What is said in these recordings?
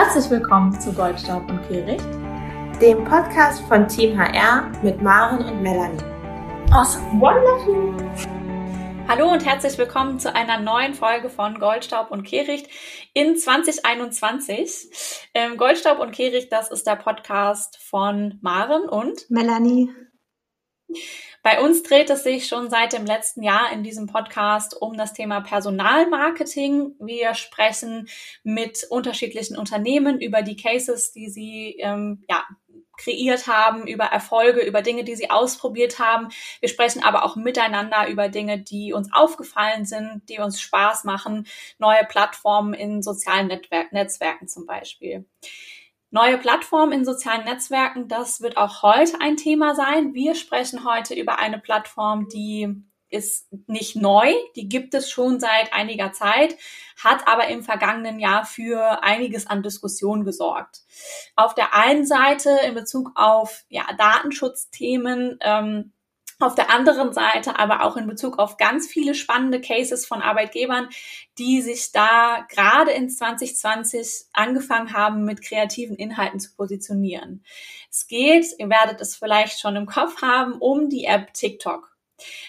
Herzlich willkommen zu Goldstaub und Kehricht, dem Podcast von Team HR mit Maren und Melanie. Awesome, wonderful! Hallo und herzlich willkommen zu einer neuen Folge von Goldstaub und Kehricht in 2021. Ähm, Goldstaub und Kehricht, das ist der Podcast von Maren und Melanie. Bei uns dreht es sich schon seit dem letzten Jahr in diesem Podcast um das Thema Personalmarketing. Wir sprechen mit unterschiedlichen Unternehmen über die Cases, die sie ähm, ja, kreiert haben, über Erfolge, über Dinge, die sie ausprobiert haben. Wir sprechen aber auch miteinander über Dinge, die uns aufgefallen sind, die uns Spaß machen, neue Plattformen in sozialen Netzwerk Netzwerken zum Beispiel. Neue Plattformen in sozialen Netzwerken, das wird auch heute ein Thema sein. Wir sprechen heute über eine Plattform, die ist nicht neu, die gibt es schon seit einiger Zeit, hat aber im vergangenen Jahr für einiges an Diskussionen gesorgt. Auf der einen Seite in Bezug auf ja, Datenschutzthemen ähm, auf der anderen Seite aber auch in Bezug auf ganz viele spannende Cases von Arbeitgebern, die sich da gerade in 2020 angefangen haben, mit kreativen Inhalten zu positionieren. Es geht, ihr werdet es vielleicht schon im Kopf haben, um die App TikTok.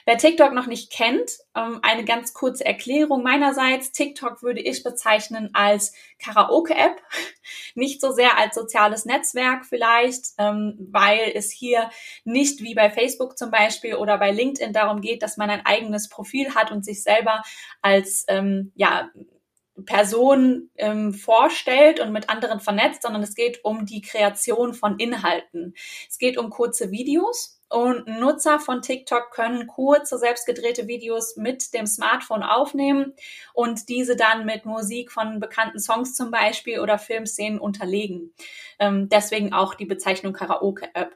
Wer TikTok noch nicht kennt, ähm, eine ganz kurze Erklärung meinerseits. TikTok würde ich bezeichnen als Karaoke-App, nicht so sehr als soziales Netzwerk vielleicht, ähm, weil es hier nicht wie bei Facebook zum Beispiel oder bei LinkedIn darum geht, dass man ein eigenes Profil hat und sich selber als ähm, ja Person ähm, vorstellt und mit anderen vernetzt, sondern es geht um die Kreation von Inhalten. Es geht um kurze Videos und Nutzer von TikTok können kurze, selbstgedrehte Videos mit dem Smartphone aufnehmen und diese dann mit Musik von bekannten Songs zum Beispiel oder Filmszenen unterlegen. Ähm, deswegen auch die Bezeichnung Karaoke-App.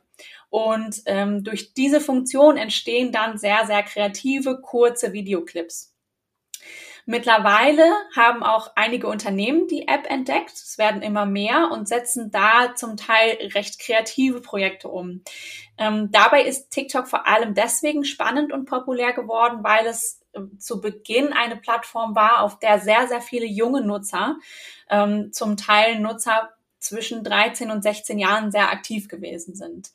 Und ähm, durch diese Funktion entstehen dann sehr, sehr kreative, kurze Videoclips. Mittlerweile haben auch einige Unternehmen die App entdeckt. Es werden immer mehr und setzen da zum Teil recht kreative Projekte um. Ähm, dabei ist TikTok vor allem deswegen spannend und populär geworden, weil es äh, zu Beginn eine Plattform war, auf der sehr, sehr viele junge Nutzer, ähm, zum Teil Nutzer zwischen 13 und 16 Jahren sehr aktiv gewesen sind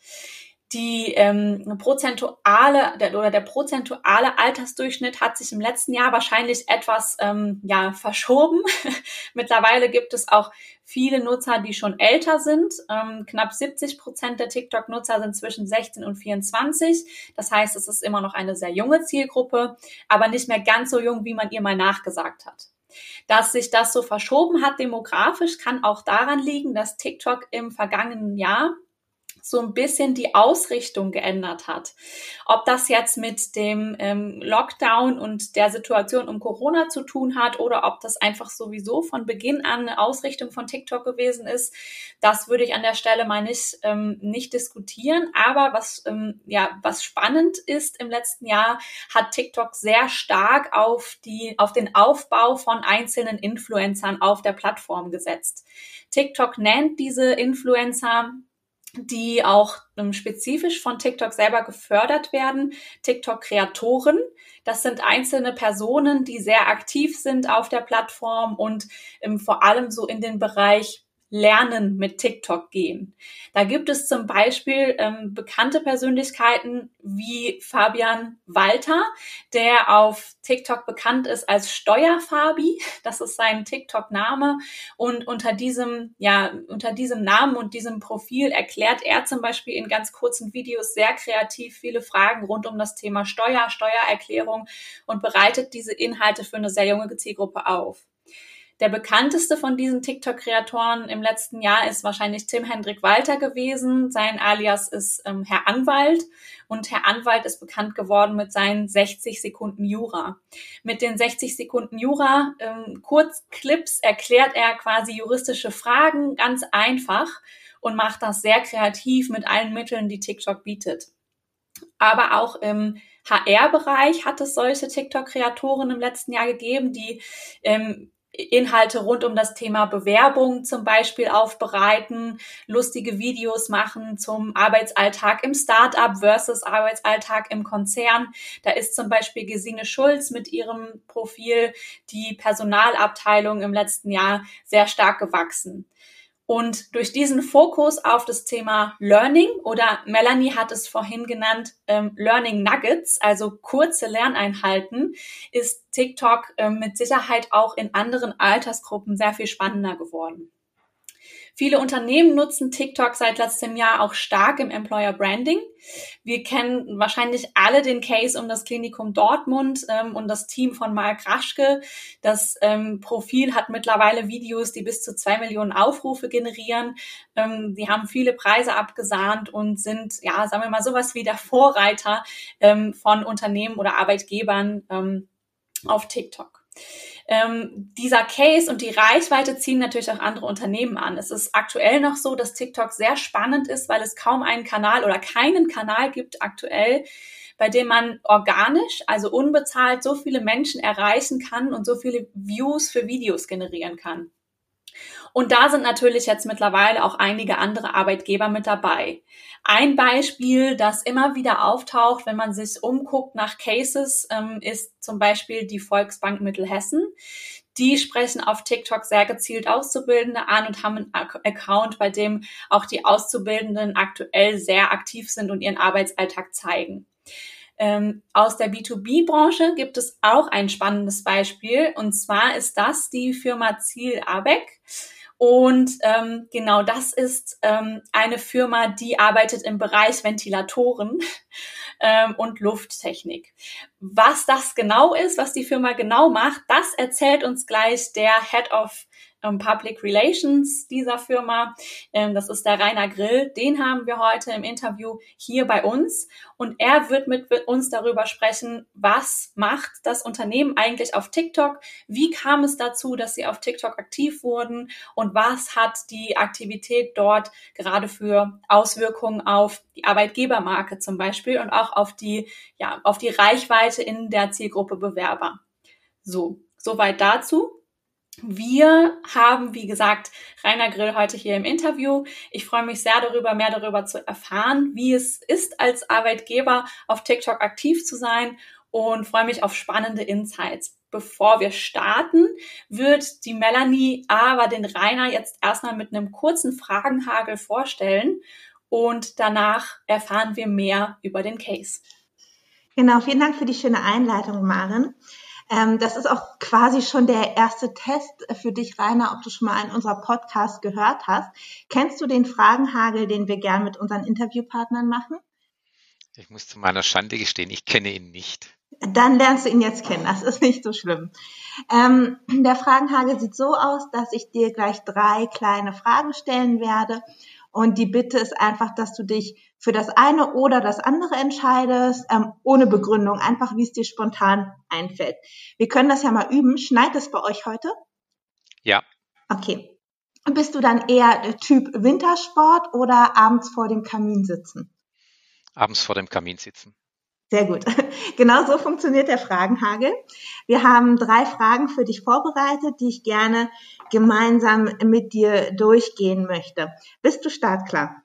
die ähm, prozentuale der, oder der prozentuale Altersdurchschnitt hat sich im letzten Jahr wahrscheinlich etwas ähm, ja verschoben. Mittlerweile gibt es auch viele Nutzer, die schon älter sind. Ähm, knapp 70 Prozent der TikTok-Nutzer sind zwischen 16 und 24. Das heißt, es ist immer noch eine sehr junge Zielgruppe, aber nicht mehr ganz so jung, wie man ihr mal nachgesagt hat. Dass sich das so verschoben hat demografisch, kann auch daran liegen, dass TikTok im vergangenen Jahr so ein bisschen die Ausrichtung geändert hat. Ob das jetzt mit dem ähm, Lockdown und der Situation um Corona zu tun hat oder ob das einfach sowieso von Beginn an eine Ausrichtung von TikTok gewesen ist, das würde ich an der Stelle mal nicht, ähm, nicht diskutieren. Aber was, ähm, ja, was spannend ist im letzten Jahr, hat TikTok sehr stark auf, die, auf den Aufbau von einzelnen Influencern auf der Plattform gesetzt. TikTok nennt diese Influencer die auch ähm, spezifisch von TikTok selber gefördert werden. TikTok-Kreatoren, das sind einzelne Personen, die sehr aktiv sind auf der Plattform und ähm, vor allem so in den Bereich Lernen mit TikTok gehen. Da gibt es zum Beispiel ähm, bekannte Persönlichkeiten wie Fabian Walter, der auf TikTok bekannt ist als Steuerfabi. Das ist sein TikTok-Name. Und unter diesem, ja, unter diesem Namen und diesem Profil erklärt er zum Beispiel in ganz kurzen Videos sehr kreativ viele Fragen rund um das Thema Steuer, Steuererklärung und bereitet diese Inhalte für eine sehr junge Zielgruppe auf. Der bekannteste von diesen TikTok-Kreatoren im letzten Jahr ist wahrscheinlich Tim Hendrik Walter gewesen. Sein Alias ist ähm, Herr Anwalt und Herr Anwalt ist bekannt geworden mit seinen 60 Sekunden Jura. Mit den 60 Sekunden Jura ähm, Kurzclips erklärt er quasi juristische Fragen ganz einfach und macht das sehr kreativ mit allen Mitteln, die TikTok bietet. Aber auch im HR-Bereich hat es solche TikTok-Kreatoren im letzten Jahr gegeben, die ähm, Inhalte rund um das Thema Bewerbung zum Beispiel aufbereiten, lustige Videos machen zum Arbeitsalltag im Startup versus Arbeitsalltag im Konzern. Da ist zum Beispiel Gesine Schulz mit ihrem Profil die Personalabteilung im letzten Jahr sehr stark gewachsen. Und durch diesen Fokus auf das Thema Learning oder Melanie hat es vorhin genannt, ähm, Learning Nuggets, also kurze Lerneinheiten, ist TikTok ähm, mit Sicherheit auch in anderen Altersgruppen sehr viel spannender geworden. Viele Unternehmen nutzen TikTok seit letztem Jahr auch stark im Employer Branding. Wir kennen wahrscheinlich alle den Case um das Klinikum Dortmund ähm, und das Team von Mark Raschke. Das ähm, Profil hat mittlerweile Videos, die bis zu zwei Millionen Aufrufe generieren. Ähm, die haben viele Preise abgesahnt und sind, ja, sagen wir mal, sowas wie der Vorreiter ähm, von Unternehmen oder Arbeitgebern ähm, auf TikTok ähm, dieser Case und die Reichweite ziehen natürlich auch andere Unternehmen an. Es ist aktuell noch so, dass TikTok sehr spannend ist, weil es kaum einen Kanal oder keinen Kanal gibt aktuell, bei dem man organisch, also unbezahlt, so viele Menschen erreichen kann und so viele Views für Videos generieren kann. Und da sind natürlich jetzt mittlerweile auch einige andere Arbeitgeber mit dabei. Ein Beispiel, das immer wieder auftaucht, wenn man sich umguckt nach Cases, ähm, ist zum Beispiel die Volksbank Mittelhessen. Die sprechen auf TikTok sehr gezielt Auszubildende an und haben einen Account, bei dem auch die Auszubildenden aktuell sehr aktiv sind und ihren Arbeitsalltag zeigen. Ähm, aus der B2B-Branche gibt es auch ein spannendes Beispiel und zwar ist das die Firma Ziel Abeck. Und ähm, genau das ist ähm, eine Firma, die arbeitet im Bereich Ventilatoren ähm, und Lufttechnik. Was das genau ist, was die Firma genau macht, das erzählt uns gleich der Head of ähm, Public Relations dieser Firma. Ähm, das ist der Rainer Grill. Den haben wir heute im Interview hier bei uns. Und er wird mit uns darüber sprechen, was macht das Unternehmen eigentlich auf TikTok? Wie kam es dazu, dass sie auf TikTok aktiv wurden? Und was hat die Aktivität dort gerade für Auswirkungen auf die Arbeitgebermarke zum Beispiel und auch auf die, ja, auf die Reichweite in der Zielgruppe Bewerber? So, soweit dazu. Wir haben, wie gesagt, Rainer Grill heute hier im Interview. Ich freue mich sehr darüber, mehr darüber zu erfahren, wie es ist, als Arbeitgeber auf TikTok aktiv zu sein und freue mich auf spannende Insights. Bevor wir starten, wird die Melanie aber den Rainer jetzt erstmal mit einem kurzen Fragenhagel vorstellen und danach erfahren wir mehr über den Case. Genau, vielen Dank für die schöne Einleitung, Maren. Ähm, das ist auch quasi schon der erste Test für dich, Rainer, ob du schon mal einen unserer Podcasts gehört hast. Kennst du den Fragenhagel, den wir gern mit unseren Interviewpartnern machen? Ich muss zu meiner Schande gestehen, ich kenne ihn nicht. Dann lernst du ihn jetzt kennen, das ist nicht so schlimm. Ähm, der Fragenhagel sieht so aus, dass ich dir gleich drei kleine Fragen stellen werde und die Bitte ist einfach, dass du dich für das eine oder das andere entscheidest, ähm, ohne Begründung, einfach wie es dir spontan einfällt. Wir können das ja mal üben. Schneit es bei euch heute? Ja. Okay. Bist du dann eher Typ Wintersport oder abends vor dem Kamin sitzen? Abends vor dem Kamin sitzen. Sehr gut. Genau so funktioniert der Fragenhagel. Wir haben drei Fragen für dich vorbereitet, die ich gerne gemeinsam mit dir durchgehen möchte. Bist du startklar?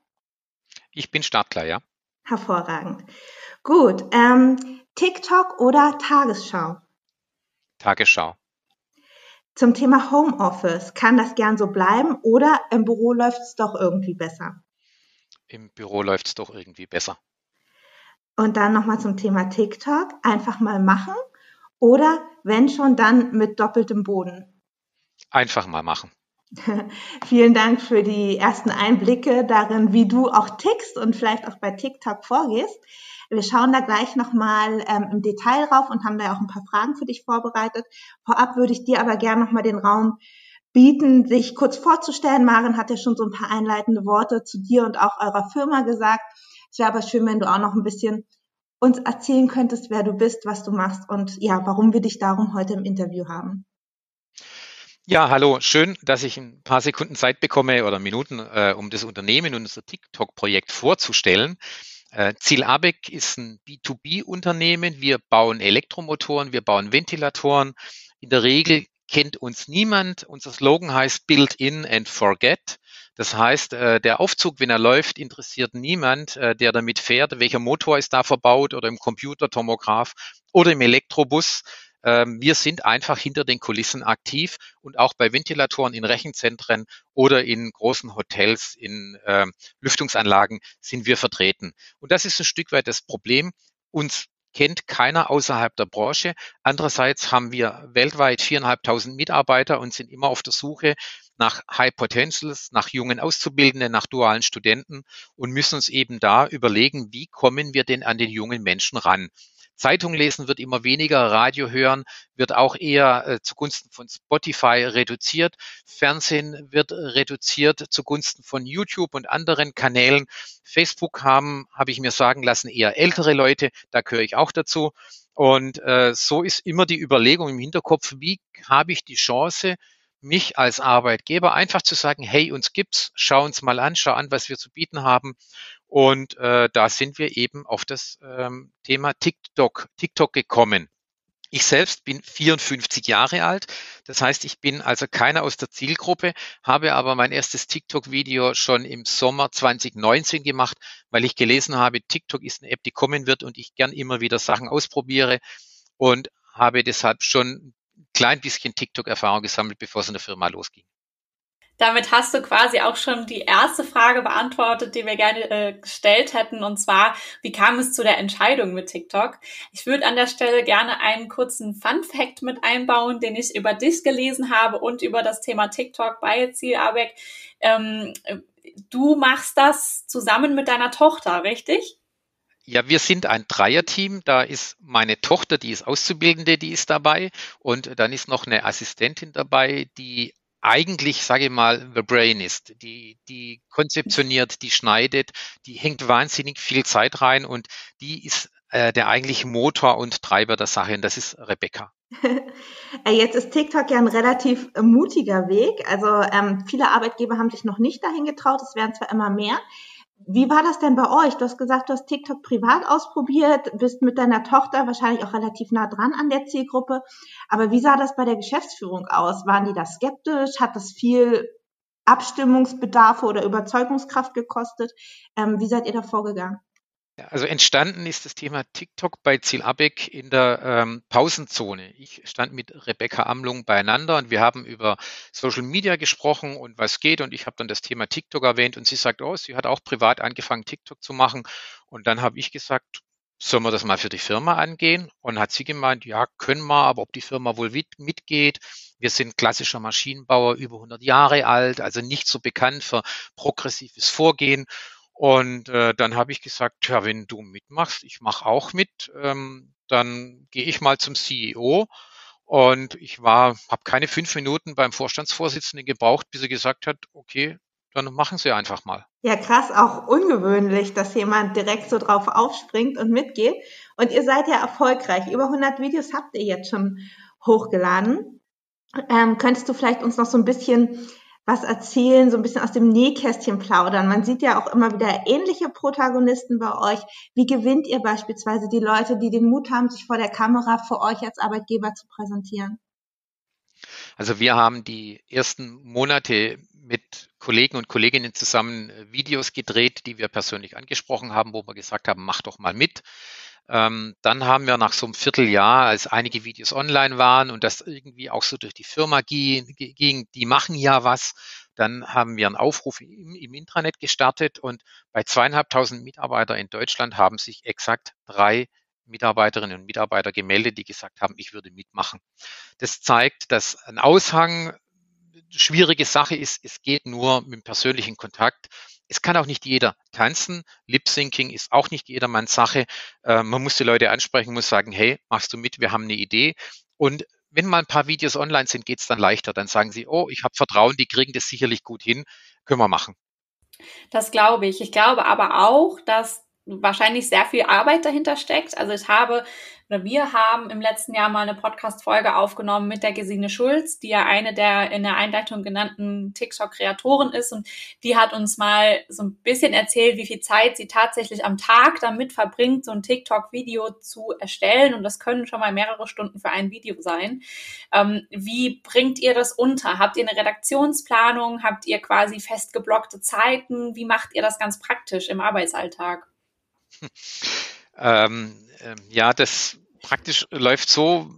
Ich bin startklar, ja. Hervorragend. Gut. Ähm, TikTok oder Tagesschau? Tagesschau. Zum Thema Homeoffice, kann das gern so bleiben oder im Büro läuft es doch irgendwie besser? Im Büro läuft es doch irgendwie besser. Und dann nochmal zum Thema TikTok. Einfach mal machen oder wenn schon, dann mit doppeltem Boden. Einfach mal machen. Vielen Dank für die ersten Einblicke darin, wie du auch tickst und vielleicht auch bei TikTok vorgehst. Wir schauen da gleich nochmal ähm, im Detail rauf und haben da auch ein paar Fragen für dich vorbereitet. Vorab würde ich dir aber gerne nochmal den Raum bieten, sich kurz vorzustellen. Maren hat ja schon so ein paar einleitende Worte zu dir und auch eurer Firma gesagt. Es wäre aber schön, wenn du auch noch ein bisschen uns erzählen könntest, wer du bist, was du machst und ja, warum wir dich darum heute im Interview haben. Ja, hallo. Schön, dass ich ein paar Sekunden Zeit bekomme oder Minuten, äh, um das Unternehmen und unser TikTok-Projekt vorzustellen. Äh, Ziel ABEC ist ein B2B-Unternehmen. Wir bauen Elektromotoren, wir bauen Ventilatoren. In der Regel kennt uns niemand. Unser Slogan heißt Build in and Forget. Das heißt, äh, der Aufzug, wenn er läuft, interessiert niemand, äh, der damit fährt. Welcher Motor ist da verbaut oder im Computertomograph oder im Elektrobus. Ähm, wir sind einfach hinter den Kulissen aktiv und auch bei Ventilatoren in Rechenzentren oder in großen Hotels, in äh, Lüftungsanlagen sind wir vertreten. Und das ist ein Stück weit das Problem. Uns kennt keiner außerhalb der Branche. Andererseits haben wir weltweit viereinhalbtausend Mitarbeiter und sind immer auf der Suche nach High Potentials, nach jungen Auszubildenden, nach dualen Studenten und müssen uns eben da überlegen, wie kommen wir denn an den jungen Menschen ran? Zeitung lesen wird immer weniger, Radio hören wird auch eher äh, zugunsten von Spotify reduziert, Fernsehen wird reduziert zugunsten von YouTube und anderen Kanälen. Facebook haben, habe ich mir sagen lassen, eher ältere Leute, da gehöre ich auch dazu. Und äh, so ist immer die Überlegung im Hinterkopf, wie habe ich die Chance, mich als Arbeitgeber einfach zu sagen, hey, uns gibt's, schau uns mal an, schau an, was wir zu bieten haben. Und äh, da sind wir eben auf das ähm, Thema TikTok, TikTok gekommen. Ich selbst bin 54 Jahre alt. Das heißt, ich bin also keiner aus der Zielgruppe, habe aber mein erstes TikTok-Video schon im Sommer 2019 gemacht, weil ich gelesen habe, TikTok ist eine App, die kommen wird und ich gern immer wieder Sachen ausprobiere und habe deshalb schon ein klein bisschen TikTok-Erfahrung gesammelt, bevor es in der Firma losging. Damit hast du quasi auch schon die erste Frage beantwortet, die wir gerne äh, gestellt hätten, und zwar, wie kam es zu der Entscheidung mit TikTok? Ich würde an der Stelle gerne einen kurzen Fun Fact mit einbauen, den ich über dich gelesen habe und über das Thema TikTok bei Ziel Abeck. Ähm, du machst das zusammen mit deiner Tochter, richtig? Ja, wir sind ein Dreierteam. Da ist meine Tochter, die ist Auszubildende, die ist dabei. Und dann ist noch eine Assistentin dabei, die eigentlich, sage ich mal, the brain ist, die, die konzeptioniert, die schneidet, die hängt wahnsinnig viel Zeit rein und die ist äh, der eigentliche Motor und Treiber der Sache und das ist Rebecca. Äh, jetzt ist TikTok ja ein relativ mutiger Weg. Also ähm, viele Arbeitgeber haben sich noch nicht dahin getraut, es werden zwar immer mehr. Wie war das denn bei euch? Du hast gesagt, du hast TikTok privat ausprobiert, bist mit deiner Tochter wahrscheinlich auch relativ nah dran an der Zielgruppe. Aber wie sah das bei der Geschäftsführung aus? Waren die da skeptisch? Hat das viel Abstimmungsbedarfe oder Überzeugungskraft gekostet? Ähm, wie seid ihr da vorgegangen? Also entstanden ist das Thema TikTok bei Ziel Abeck in der ähm, Pausenzone. Ich stand mit Rebecca Amlung beieinander und wir haben über Social Media gesprochen und was geht und ich habe dann das Thema TikTok erwähnt und sie sagt, oh, sie hat auch privat angefangen TikTok zu machen und dann habe ich gesagt, sollen wir das mal für die Firma angehen? Und hat sie gemeint, ja, können wir, aber ob die Firma wohl mitgeht. Wir sind klassischer Maschinenbauer, über 100 Jahre alt, also nicht so bekannt für progressives Vorgehen. Und äh, dann habe ich gesagt, ja, wenn du mitmachst, ich mache auch mit, ähm, dann gehe ich mal zum CEO. Und ich war, habe keine fünf Minuten beim Vorstandsvorsitzenden gebraucht, bis er gesagt hat, okay, dann machen Sie einfach mal. Ja, krass, auch ungewöhnlich, dass jemand direkt so drauf aufspringt und mitgeht. Und ihr seid ja erfolgreich. Über 100 Videos habt ihr jetzt schon hochgeladen. Ähm, könntest du vielleicht uns noch so ein bisschen was erzählen, so ein bisschen aus dem Nähkästchen plaudern. Man sieht ja auch immer wieder ähnliche Protagonisten bei euch. Wie gewinnt ihr beispielsweise die Leute, die den Mut haben, sich vor der Kamera für euch als Arbeitgeber zu präsentieren? Also wir haben die ersten Monate mit Kollegen und Kolleginnen zusammen Videos gedreht, die wir persönlich angesprochen haben, wo wir gesagt haben, mach doch mal mit. Ähm, dann haben wir nach so einem Vierteljahr, als einige Videos online waren und das irgendwie auch so durch die Firma ging, die machen ja was, dann haben wir einen Aufruf im, im Intranet gestartet und bei zweieinhalbtausend Mitarbeiter in Deutschland haben sich exakt drei Mitarbeiterinnen und Mitarbeiter gemeldet, die gesagt haben, ich würde mitmachen. Das zeigt, dass ein Aushang schwierige Sache ist, es geht nur mit persönlichen Kontakt. Es kann auch nicht jeder tanzen. Lip Syncing ist auch nicht jedermanns Sache. Äh, man muss die Leute ansprechen, muss sagen, hey, machst du mit? Wir haben eine Idee. Und wenn mal ein paar Videos online sind, geht es dann leichter. Dann sagen sie, oh, ich habe Vertrauen, die kriegen das sicherlich gut hin, können wir machen. Das glaube ich. Ich glaube aber auch, dass wahrscheinlich sehr viel Arbeit dahinter steckt. Also ich habe oder wir haben im letzten Jahr mal eine Podcast-Folge aufgenommen mit der Gesine Schulz, die ja eine der in der Einleitung genannten TikTok-Kreatoren ist und die hat uns mal so ein bisschen erzählt, wie viel Zeit sie tatsächlich am Tag damit verbringt, so ein TikTok-Video zu erstellen und das können schon mal mehrere Stunden für ein Video sein. Ähm, wie bringt ihr das unter? Habt ihr eine Redaktionsplanung? Habt ihr quasi festgeblockte Zeiten? Wie macht ihr das ganz praktisch im Arbeitsalltag? Ähm, äh, ja, das praktisch läuft so,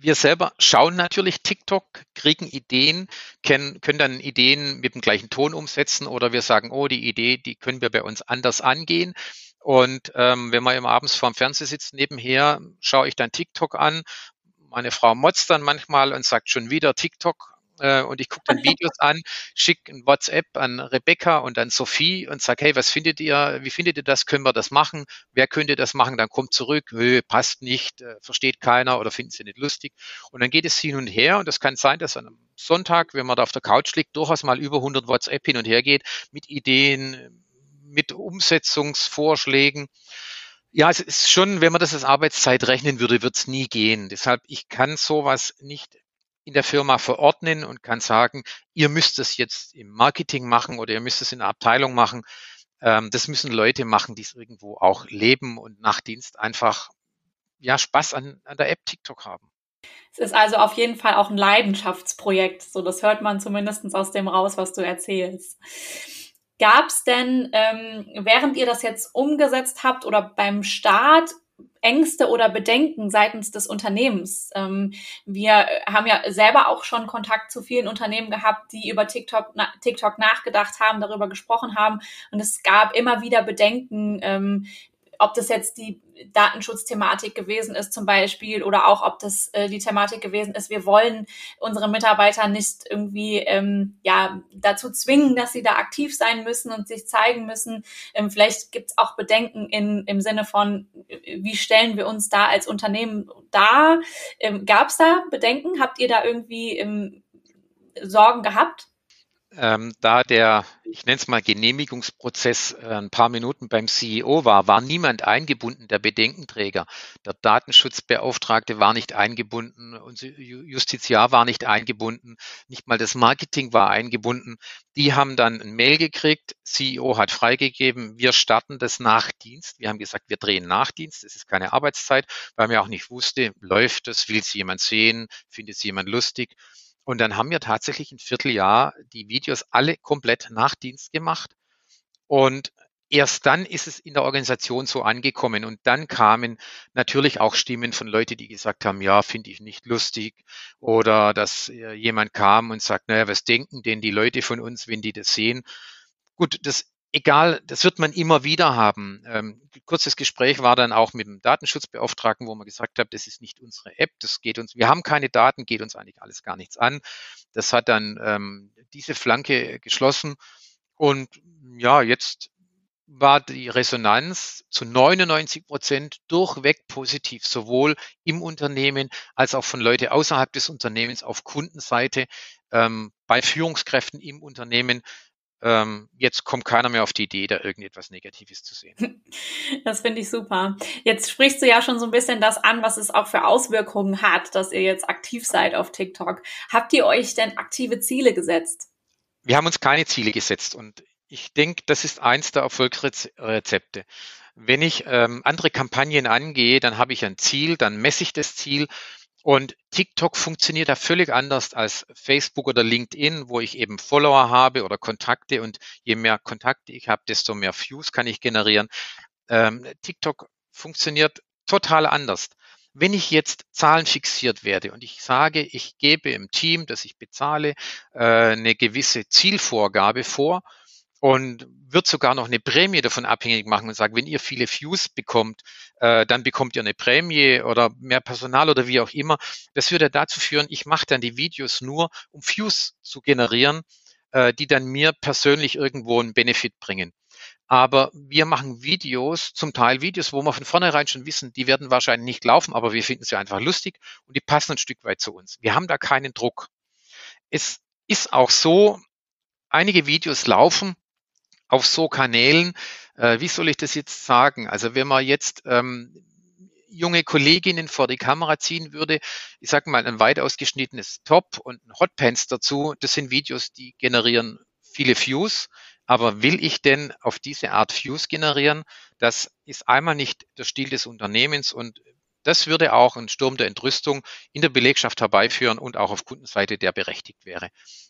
wir selber schauen natürlich TikTok, kriegen Ideen, können, können dann Ideen mit dem gleichen Ton umsetzen oder wir sagen, oh, die Idee, die können wir bei uns anders angehen. Und ähm, wenn wir im abends vorm Fernseher sitzen nebenher, schaue ich dann TikTok an. Meine Frau motzt dann manchmal und sagt schon wieder TikTok äh, und ich gucke dann Videos an, schicke ein WhatsApp an Rebecca und an Sophie und sage, hey, was findet ihr, wie findet ihr das, können wir das machen, wer könnte das machen, dann kommt zurück, Hö, passt nicht, äh, versteht keiner oder finden sie nicht lustig und dann geht es hin und her und es kann sein, dass an einem Sonntag, wenn man da auf der Couch liegt, durchaus mal über 100 WhatsApp hin und her geht mit Ideen, mit Umsetzungsvorschlägen. Ja, es ist schon, wenn man das als Arbeitszeit rechnen würde, wird es nie gehen. Deshalb, ich kann sowas nicht in der Firma verordnen und kann sagen, ihr müsst es jetzt im Marketing machen oder ihr müsst es in der Abteilung machen. Ähm, das müssen Leute machen, die es irgendwo auch leben und nach Dienst einfach ja Spaß an, an der App TikTok haben. Es ist also auf jeden Fall auch ein Leidenschaftsprojekt. So, das hört man zumindest aus dem raus, was du erzählst. Gab es denn, ähm, während ihr das jetzt umgesetzt habt oder beim Start Ängste oder Bedenken seitens des Unternehmens. Ähm, wir haben ja selber auch schon Kontakt zu vielen Unternehmen gehabt, die über TikTok, TikTok nachgedacht haben, darüber gesprochen haben. Und es gab immer wieder Bedenken, ähm, ob das jetzt die Datenschutzthematik gewesen ist zum Beispiel oder auch ob das äh, die Thematik gewesen ist, wir wollen unsere Mitarbeiter nicht irgendwie ähm, ja dazu zwingen, dass sie da aktiv sein müssen und sich zeigen müssen. Ähm, vielleicht gibt es auch Bedenken in, im Sinne von, wie stellen wir uns da als Unternehmen dar? Ähm, Gab es da Bedenken? Habt ihr da irgendwie ähm, Sorgen gehabt? Ähm, da der, ich nenne es mal Genehmigungsprozess äh, ein paar Minuten beim CEO war, war niemand eingebunden, der Bedenkenträger. Der Datenschutzbeauftragte war nicht eingebunden, unser Justiziar war nicht eingebunden, nicht mal das Marketing war eingebunden. Die haben dann ein Mail gekriegt, CEO hat freigegeben, wir starten das Nachdienst. Wir haben gesagt, wir drehen Nachdienst, das ist keine Arbeitszeit, weil man auch nicht wusste, läuft das, will es jemand sehen, findet es jemand lustig. Und dann haben wir tatsächlich ein Vierteljahr die Videos alle komplett nach Dienst gemacht. Und erst dann ist es in der Organisation so angekommen. Und dann kamen natürlich auch Stimmen von Leuten, die gesagt haben, ja, finde ich nicht lustig. Oder dass äh, jemand kam und sagt, naja, was denken denn die Leute von uns, wenn die das sehen? Gut, das egal, das wird man immer wieder haben. Ähm, kurzes Gespräch war dann auch mit dem Datenschutzbeauftragten, wo man gesagt hat, das ist nicht unsere App, das geht uns, wir haben keine Daten, geht uns eigentlich alles gar nichts an. Das hat dann ähm, diese Flanke geschlossen und ja, jetzt war die Resonanz zu 99 Prozent durchweg positiv, sowohl im Unternehmen als auch von Leuten außerhalb des Unternehmens auf Kundenseite, ähm, bei Führungskräften im Unternehmen jetzt kommt keiner mehr auf die Idee, da irgendetwas Negatives zu sehen. Das finde ich super. Jetzt sprichst du ja schon so ein bisschen das an, was es auch für Auswirkungen hat, dass ihr jetzt aktiv seid auf TikTok. Habt ihr euch denn aktive Ziele gesetzt? Wir haben uns keine Ziele gesetzt und ich denke, das ist eins der Erfolgsrezepte. Wenn ich ähm, andere Kampagnen angehe, dann habe ich ein Ziel, dann messe ich das Ziel und TikTok funktioniert da völlig anders als Facebook oder LinkedIn, wo ich eben Follower habe oder Kontakte und je mehr Kontakte ich habe, desto mehr Views kann ich generieren. Ähm, TikTok funktioniert total anders. Wenn ich jetzt zahlenfixiert werde und ich sage, ich gebe im Team, das ich bezahle, äh, eine gewisse Zielvorgabe vor und wird sogar noch eine Prämie davon abhängig machen und sagen, wenn ihr viele Views bekommt, äh, dann bekommt ihr eine Prämie oder mehr Personal oder wie auch immer. Das würde dazu führen, ich mache dann die Videos nur, um Views zu generieren, äh, die dann mir persönlich irgendwo einen Benefit bringen. Aber wir machen Videos, zum Teil Videos, wo wir von vornherein schon wissen, die werden wahrscheinlich nicht laufen, aber wir finden sie einfach lustig und die passen ein Stück weit zu uns. Wir haben da keinen Druck. Es ist auch so, einige Videos laufen, auf so Kanälen, äh, wie soll ich das jetzt sagen? Also wenn man jetzt ähm, junge Kolleginnen vor die Kamera ziehen würde, ich sage mal ein weit ausgeschnittenes Top und ein Hotpants dazu, das sind Videos, die generieren viele Views. Aber will ich denn auf diese Art Views generieren? Das ist einmal nicht der Stil des Unternehmens und das würde auch einen Sturm der Entrüstung in der Belegschaft herbeiführen und auch auf Kundenseite, der berechtigt wäre.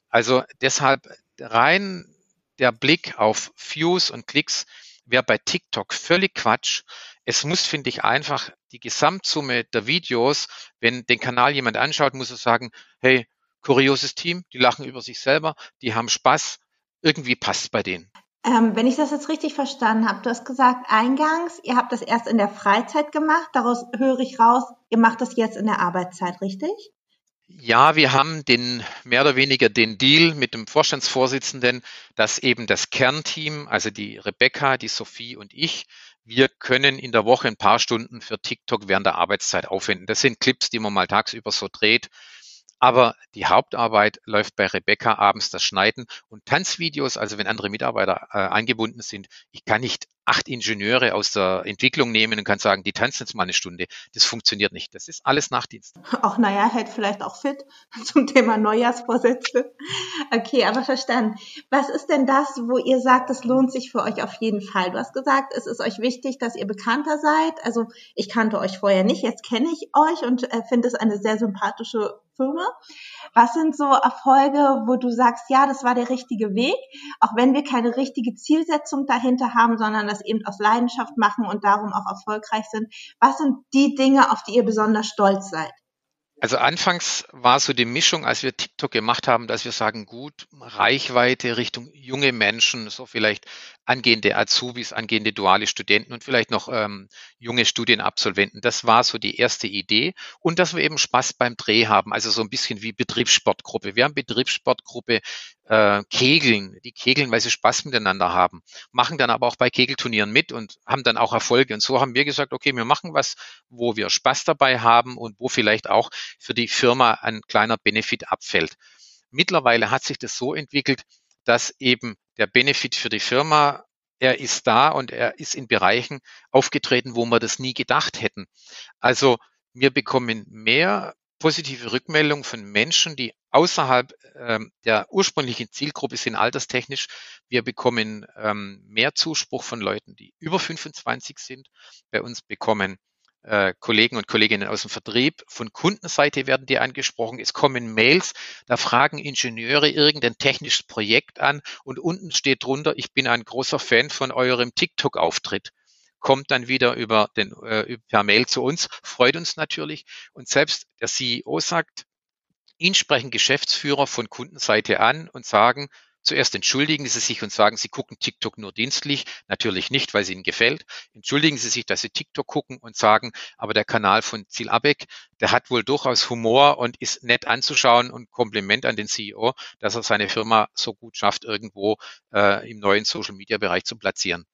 Also deshalb rein der Blick auf Views und Klicks wäre bei TikTok völlig Quatsch. Es muss, finde ich, einfach die Gesamtsumme der Videos, wenn den Kanal jemand anschaut, muss er sagen, hey, kurioses Team, die lachen über sich selber, die haben Spaß, irgendwie passt bei denen. Ähm, wenn ich das jetzt richtig verstanden habe, du hast gesagt eingangs, ihr habt das erst in der Freizeit gemacht, daraus höre ich raus, ihr macht das jetzt in der Arbeitszeit, richtig? Ja, wir haben den mehr oder weniger den Deal mit dem Vorstandsvorsitzenden, dass eben das Kernteam, also die Rebecca, die Sophie und ich, wir können in der Woche ein paar Stunden für TikTok während der Arbeitszeit aufwenden. Das sind Clips, die man mal tagsüber so dreht. Aber die Hauptarbeit läuft bei Rebecca abends das Schneiden und Tanzvideos, also wenn andere Mitarbeiter äh, eingebunden sind. Ich kann nicht acht Ingenieure aus der Entwicklung nehmen und kann sagen, die tanzen jetzt mal eine Stunde. Das funktioniert nicht. Das ist alles Nachtdienst. Auch naja, hält vielleicht auch fit zum Thema Neujahrsvorsätze. Okay, aber verstanden. Was ist denn das, wo ihr sagt, es lohnt sich für euch auf jeden Fall? Du hast gesagt, es ist euch wichtig, dass ihr bekannter seid. Also ich kannte euch vorher nicht, jetzt kenne ich euch und äh, finde es eine sehr sympathische Firma. Was sind so Erfolge, wo du sagst, ja, das war der richtige Weg, auch wenn wir keine richtige Zielsetzung dahinter haben, sondern das eben aus Leidenschaft machen und darum auch erfolgreich sind? Was sind die Dinge, auf die ihr besonders stolz seid? Also anfangs war so die Mischung, als wir TikTok gemacht haben, dass wir sagen, gut, Reichweite Richtung junge Menschen, so vielleicht angehende Azubis, angehende duale Studenten und vielleicht noch ähm, junge Studienabsolventen. Das war so die erste Idee. Und dass wir eben Spaß beim Dreh haben, also so ein bisschen wie Betriebssportgruppe. Wir haben Betriebssportgruppe äh, Kegeln, die kegeln, weil sie Spaß miteinander haben, machen dann aber auch bei Kegelturnieren mit und haben dann auch Erfolge. Und so haben wir gesagt, okay, wir machen was, wo wir Spaß dabei haben und wo vielleicht auch für die Firma ein kleiner Benefit abfällt. Mittlerweile hat sich das so entwickelt, dass eben der Benefit für die Firma, er ist da und er ist in Bereichen aufgetreten, wo wir das nie gedacht hätten. Also wir bekommen mehr positive Rückmeldungen von Menschen, die außerhalb ähm, der ursprünglichen Zielgruppe sind alterstechnisch. Wir bekommen ähm, mehr Zuspruch von Leuten, die über 25 sind. Bei uns bekommen äh, Kollegen und Kolleginnen aus dem Vertrieb. Von Kundenseite werden die angesprochen. Es kommen Mails, da fragen Ingenieure irgendein technisches Projekt an und unten steht drunter, ich bin ein großer Fan von eurem TikTok-Auftritt. Kommt dann wieder über den, äh, per Mail zu uns, freut uns natürlich. Und selbst der CEO sagt, ihn sprechen Geschäftsführer von Kundenseite an und sagen, Zuerst entschuldigen Sie sich und sagen, Sie gucken TikTok nur dienstlich. Natürlich nicht, weil es Ihnen gefällt. Entschuldigen Sie sich, dass Sie TikTok gucken und sagen, aber der Kanal von Ziel Abeck, der hat wohl durchaus Humor und ist nett anzuschauen und Kompliment an den CEO, dass er seine Firma so gut schafft, irgendwo äh, im neuen Social-Media-Bereich zu platzieren.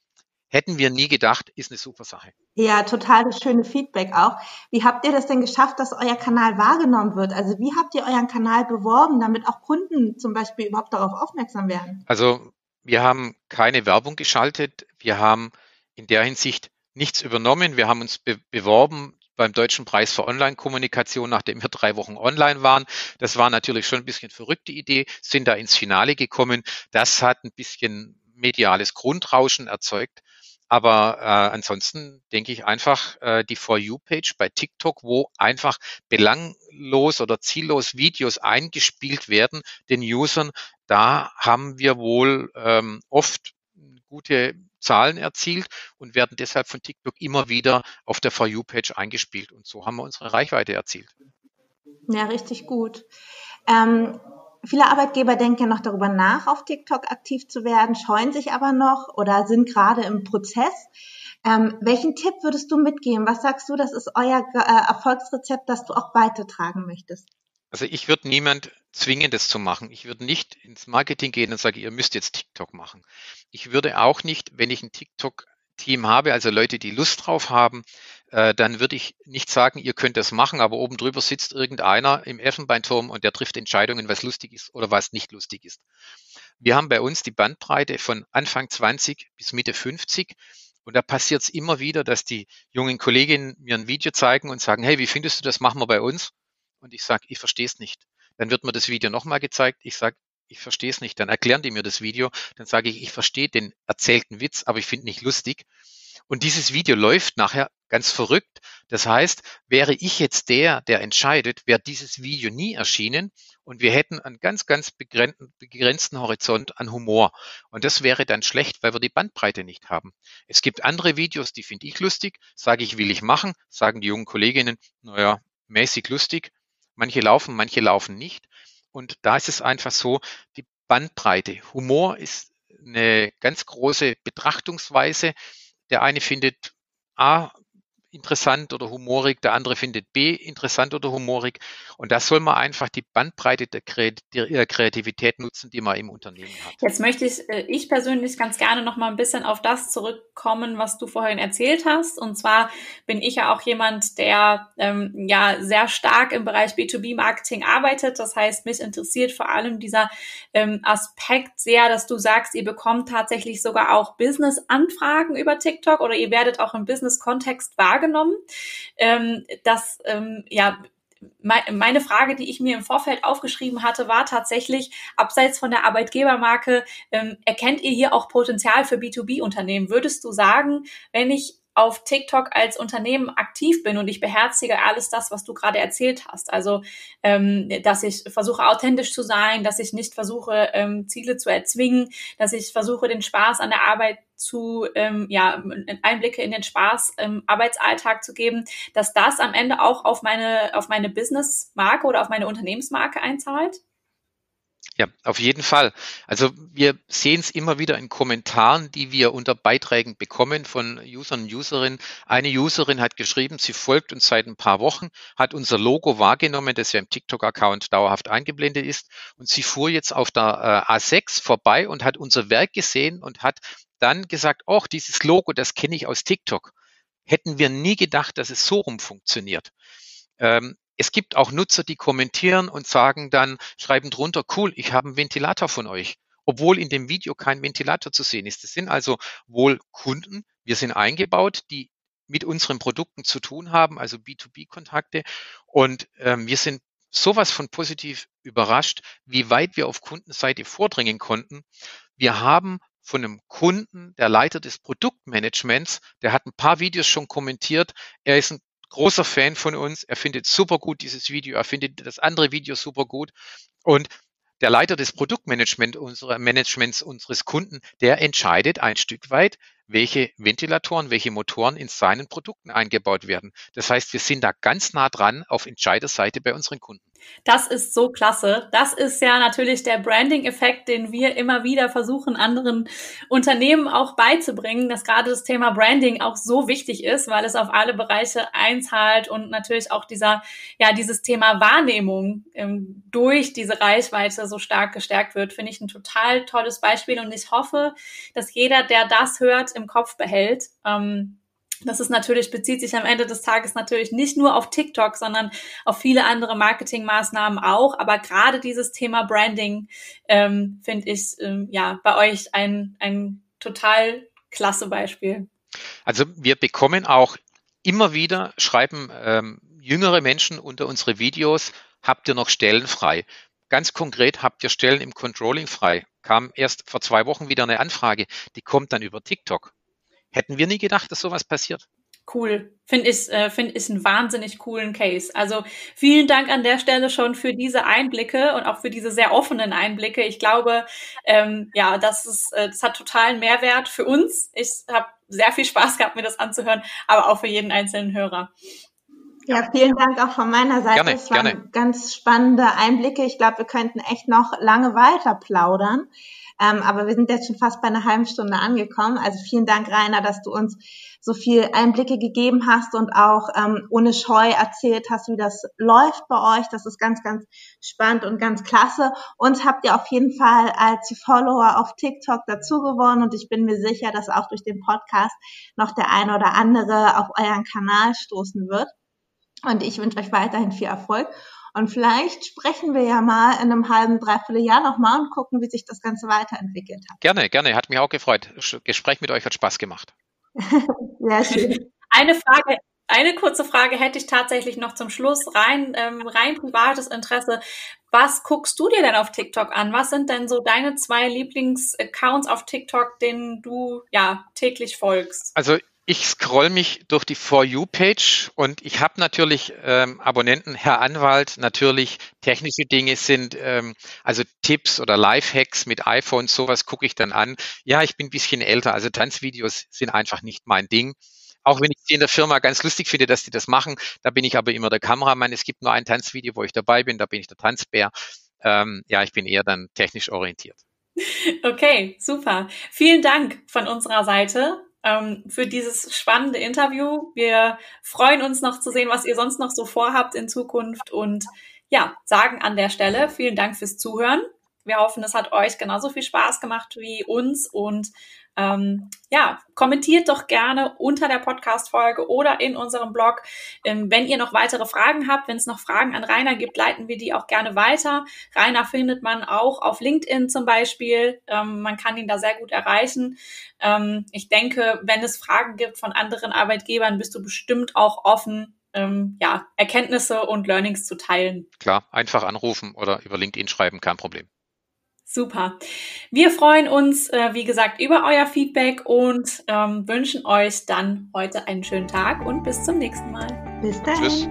Hätten wir nie gedacht, ist eine super Sache. Ja, total das schöne Feedback auch. Wie habt ihr das denn geschafft, dass euer Kanal wahrgenommen wird? Also wie habt ihr euren Kanal beworben, damit auch Kunden zum Beispiel überhaupt darauf aufmerksam werden? Also wir haben keine Werbung geschaltet. Wir haben in der Hinsicht nichts übernommen. Wir haben uns be beworben beim Deutschen Preis für Online-Kommunikation, nachdem wir drei Wochen online waren. Das war natürlich schon ein bisschen verrückte Idee, sind da ins Finale gekommen. Das hat ein bisschen mediales Grundrauschen erzeugt. Aber äh, ansonsten denke ich einfach äh, die For You-Page bei TikTok, wo einfach belanglos oder ziellos Videos eingespielt werden, den Usern, da haben wir wohl ähm, oft gute Zahlen erzielt und werden deshalb von TikTok immer wieder auf der For You-Page eingespielt. Und so haben wir unsere Reichweite erzielt. Ja, richtig gut. Ähm, Viele Arbeitgeber denken noch darüber nach, auf TikTok aktiv zu werden, scheuen sich aber noch oder sind gerade im Prozess. Ähm, welchen Tipp würdest du mitgeben? Was sagst du, das ist euer äh, Erfolgsrezept, das du auch weitertragen möchtest? Also ich würde niemand zwingen, das zu machen. Ich würde nicht ins Marketing gehen und sagen, ihr müsst jetzt TikTok machen. Ich würde auch nicht, wenn ich ein TikTok Team habe, also Leute, die Lust drauf haben, äh, dann würde ich nicht sagen, ihr könnt das machen, aber oben drüber sitzt irgendeiner im Elfenbeinturm und der trifft Entscheidungen, was lustig ist oder was nicht lustig ist. Wir haben bei uns die Bandbreite von Anfang 20 bis Mitte 50 und da passiert es immer wieder, dass die jungen Kolleginnen mir ein Video zeigen und sagen, hey, wie findest du das, machen wir bei uns? Und ich sage, ich verstehe es nicht. Dann wird mir das Video nochmal gezeigt. Ich sage, ich verstehe es nicht. Dann erklären die mir das Video. Dann sage ich, ich verstehe den erzählten Witz, aber ich finde nicht lustig. Und dieses Video läuft nachher ganz verrückt. Das heißt, wäre ich jetzt der, der entscheidet, wäre dieses Video nie erschienen und wir hätten einen ganz, ganz begrenzten Horizont an Humor. Und das wäre dann schlecht, weil wir die Bandbreite nicht haben. Es gibt andere Videos, die finde ich lustig, sage ich, will ich machen, sagen die jungen Kolleginnen, naja, mäßig lustig. Manche laufen, manche laufen nicht. Und da ist es einfach so, die Bandbreite. Humor ist eine ganz große Betrachtungsweise. Der eine findet A interessant oder humorig, der andere findet B interessant oder humorig. Und da soll man einfach die Bandbreite der Kreativität nutzen, die man im Unternehmen hat. Jetzt möchte ich, äh, ich persönlich ganz gerne noch mal ein bisschen auf das zurückkommen, was du vorhin erzählt hast. Und zwar bin ich ja auch jemand, der ähm, ja sehr stark im Bereich B2B-Marketing arbeitet. Das heißt, mich interessiert vor allem dieser ähm, Aspekt sehr, dass du sagst, ihr bekommt tatsächlich sogar auch Business-Anfragen über TikTok oder ihr werdet auch im Business-Kontext wahrgenommen wahrgenommen, ähm, dass ähm, ja meine Frage, die ich mir im Vorfeld aufgeschrieben hatte, war tatsächlich, abseits von der Arbeitgebermarke, ähm, erkennt ihr hier auch Potenzial für B2B-Unternehmen? Würdest du sagen, wenn ich auf TikTok als Unternehmen aktiv bin und ich beherzige alles das, was du gerade erzählt hast. Also, ähm, dass ich versuche, authentisch zu sein, dass ich nicht versuche, ähm, Ziele zu erzwingen, dass ich versuche, den Spaß an der Arbeit zu, ähm, ja, Einblicke in den Spaß im Arbeitsalltag zu geben, dass das am Ende auch auf meine, auf meine Businessmarke oder auf meine Unternehmensmarke einzahlt? Ja, auf jeden Fall. Also wir sehen es immer wieder in Kommentaren, die wir unter Beiträgen bekommen von Usern und Userinnen. Eine Userin hat geschrieben, sie folgt uns seit ein paar Wochen, hat unser Logo wahrgenommen, das ja im TikTok-Account dauerhaft eingeblendet ist. Und sie fuhr jetzt auf der äh, A6 vorbei und hat unser Werk gesehen und hat dann gesagt, oh, dieses Logo, das kenne ich aus TikTok. Hätten wir nie gedacht, dass es so rum funktioniert. Ähm, es gibt auch Nutzer, die kommentieren und sagen dann, schreiben drunter, cool, ich habe einen Ventilator von euch, obwohl in dem Video kein Ventilator zu sehen ist. Das sind also wohl Kunden, wir sind eingebaut, die mit unseren Produkten zu tun haben, also B2B-Kontakte. Und ähm, wir sind sowas von positiv überrascht, wie weit wir auf Kundenseite vordringen konnten. Wir haben von einem Kunden, der Leiter des Produktmanagements, der hat ein paar Videos schon kommentiert. Er ist ein großer Fan von uns. Er findet super gut dieses Video. Er findet das andere Video super gut. Und der Leiter des Produktmanagements unserer Managements unseres Kunden, der entscheidet ein Stück weit, welche Ventilatoren, welche Motoren in seinen Produkten eingebaut werden. Das heißt, wir sind da ganz nah dran auf Entscheiderseite bei unseren Kunden. Das ist so klasse. Das ist ja natürlich der Branding-Effekt, den wir immer wieder versuchen, anderen Unternehmen auch beizubringen, dass gerade das Thema Branding auch so wichtig ist, weil es auf alle Bereiche einzahlt und natürlich auch dieser, ja, dieses Thema Wahrnehmung ähm, durch diese Reichweite so stark gestärkt wird, finde ich ein total tolles Beispiel und ich hoffe, dass jeder, der das hört, im Kopf behält. Ähm, das ist natürlich, bezieht sich am Ende des Tages natürlich nicht nur auf TikTok, sondern auf viele andere Marketingmaßnahmen auch. Aber gerade dieses Thema Branding ähm, finde ich ähm, ja bei euch ein, ein total klasse Beispiel. Also wir bekommen auch immer wieder, schreiben ähm, jüngere Menschen unter unsere Videos, habt ihr noch Stellen frei? Ganz konkret, habt ihr Stellen im Controlling frei? Kam erst vor zwei Wochen wieder eine Anfrage, die kommt dann über TikTok. Hätten wir nie gedacht, dass sowas passiert. Cool. Finde ich, äh, finde ich einen wahnsinnig coolen Case. Also vielen Dank an der Stelle schon für diese Einblicke und auch für diese sehr offenen Einblicke. Ich glaube, ähm, ja, das ist, äh, das hat totalen Mehrwert für uns. Ich habe sehr viel Spaß gehabt, mir das anzuhören, aber auch für jeden einzelnen Hörer. Ja, vielen Dank auch von meiner Seite. Gerne, es waren gerne. ganz spannende Einblicke. Ich glaube, wir könnten echt noch lange weiter plaudern. Ähm, aber wir sind jetzt schon fast bei einer halben Stunde angekommen. Also vielen Dank, Rainer, dass du uns so viel Einblicke gegeben hast und auch ähm, ohne Scheu erzählt hast, wie das läuft bei euch. Das ist ganz, ganz spannend und ganz klasse. Uns habt ihr auf jeden Fall als Follower auf TikTok dazu gewonnen und ich bin mir sicher, dass auch durch den Podcast noch der eine oder andere auf euren Kanal stoßen wird. Und ich wünsche euch weiterhin viel Erfolg. Und vielleicht sprechen wir ja mal in einem halben, dreiviertel Jahr nochmal und gucken, wie sich das Ganze weiterentwickelt hat. Gerne, gerne. Hat mich auch gefreut. Gespräch mit euch hat Spaß gemacht. Sehr schön. Eine Frage, eine kurze Frage hätte ich tatsächlich noch zum Schluss. Rein, ähm, rein privates Interesse. Was guckst du dir denn auf TikTok an? Was sind denn so deine zwei Lieblingsaccounts auf TikTok, denen du ja täglich folgst? Also Ich scroll mich durch die For You-Page und ich habe natürlich ähm, Abonnenten, Herr Anwalt, natürlich technische Dinge sind, ähm, also Tipps oder Lifehacks mit iPhone, sowas gucke ich dann an. Ja, ich bin ein bisschen älter, also Tanzvideos sind einfach nicht mein Ding. Auch wenn ich sie in der Firma ganz lustig finde, dass die das machen, da bin ich aber immer der Kameramann. Es gibt nur ein Tanzvideo, wo ich dabei bin, da bin ich der Tanzbär. Ähm, ja, ich bin eher dann technisch orientiert. Okay, super. Vielen Dank von unserer Seite ähm, für dieses spannende Interview. Wir freuen uns noch zu sehen, was ihr sonst noch so vorhabt in Zukunft und ja, sagen an der Stelle vielen Dank fürs Zuhören. Wir hoffen, es hat euch genauso viel Spaß gemacht wie uns und ähm, ja, kommentiert doch gerne unter der Podcast-Folge oder in unserem Blog. Ähm, wenn ihr noch weitere Fragen habt, wenn es noch Fragen an Rainer gibt, leiten wir die auch gerne weiter. Rainer findet man auch auf LinkedIn zum Beispiel. Ähm, man kann ihn da sehr gut erreichen. Ähm, ich denke, wenn es Fragen gibt von anderen Arbeitgebern, bist du bestimmt auch offen, ähm, ja, Erkenntnisse und Learnings zu teilen. Klar, einfach anrufen oder über LinkedIn schreiben, kein Problem. Super. Wir freuen uns, äh, wie gesagt, über euer Feedback und ähm, wünschen euch dann heute einen schönen Tag und bis zum nächsten Mal. Bis dahin. Tschüss.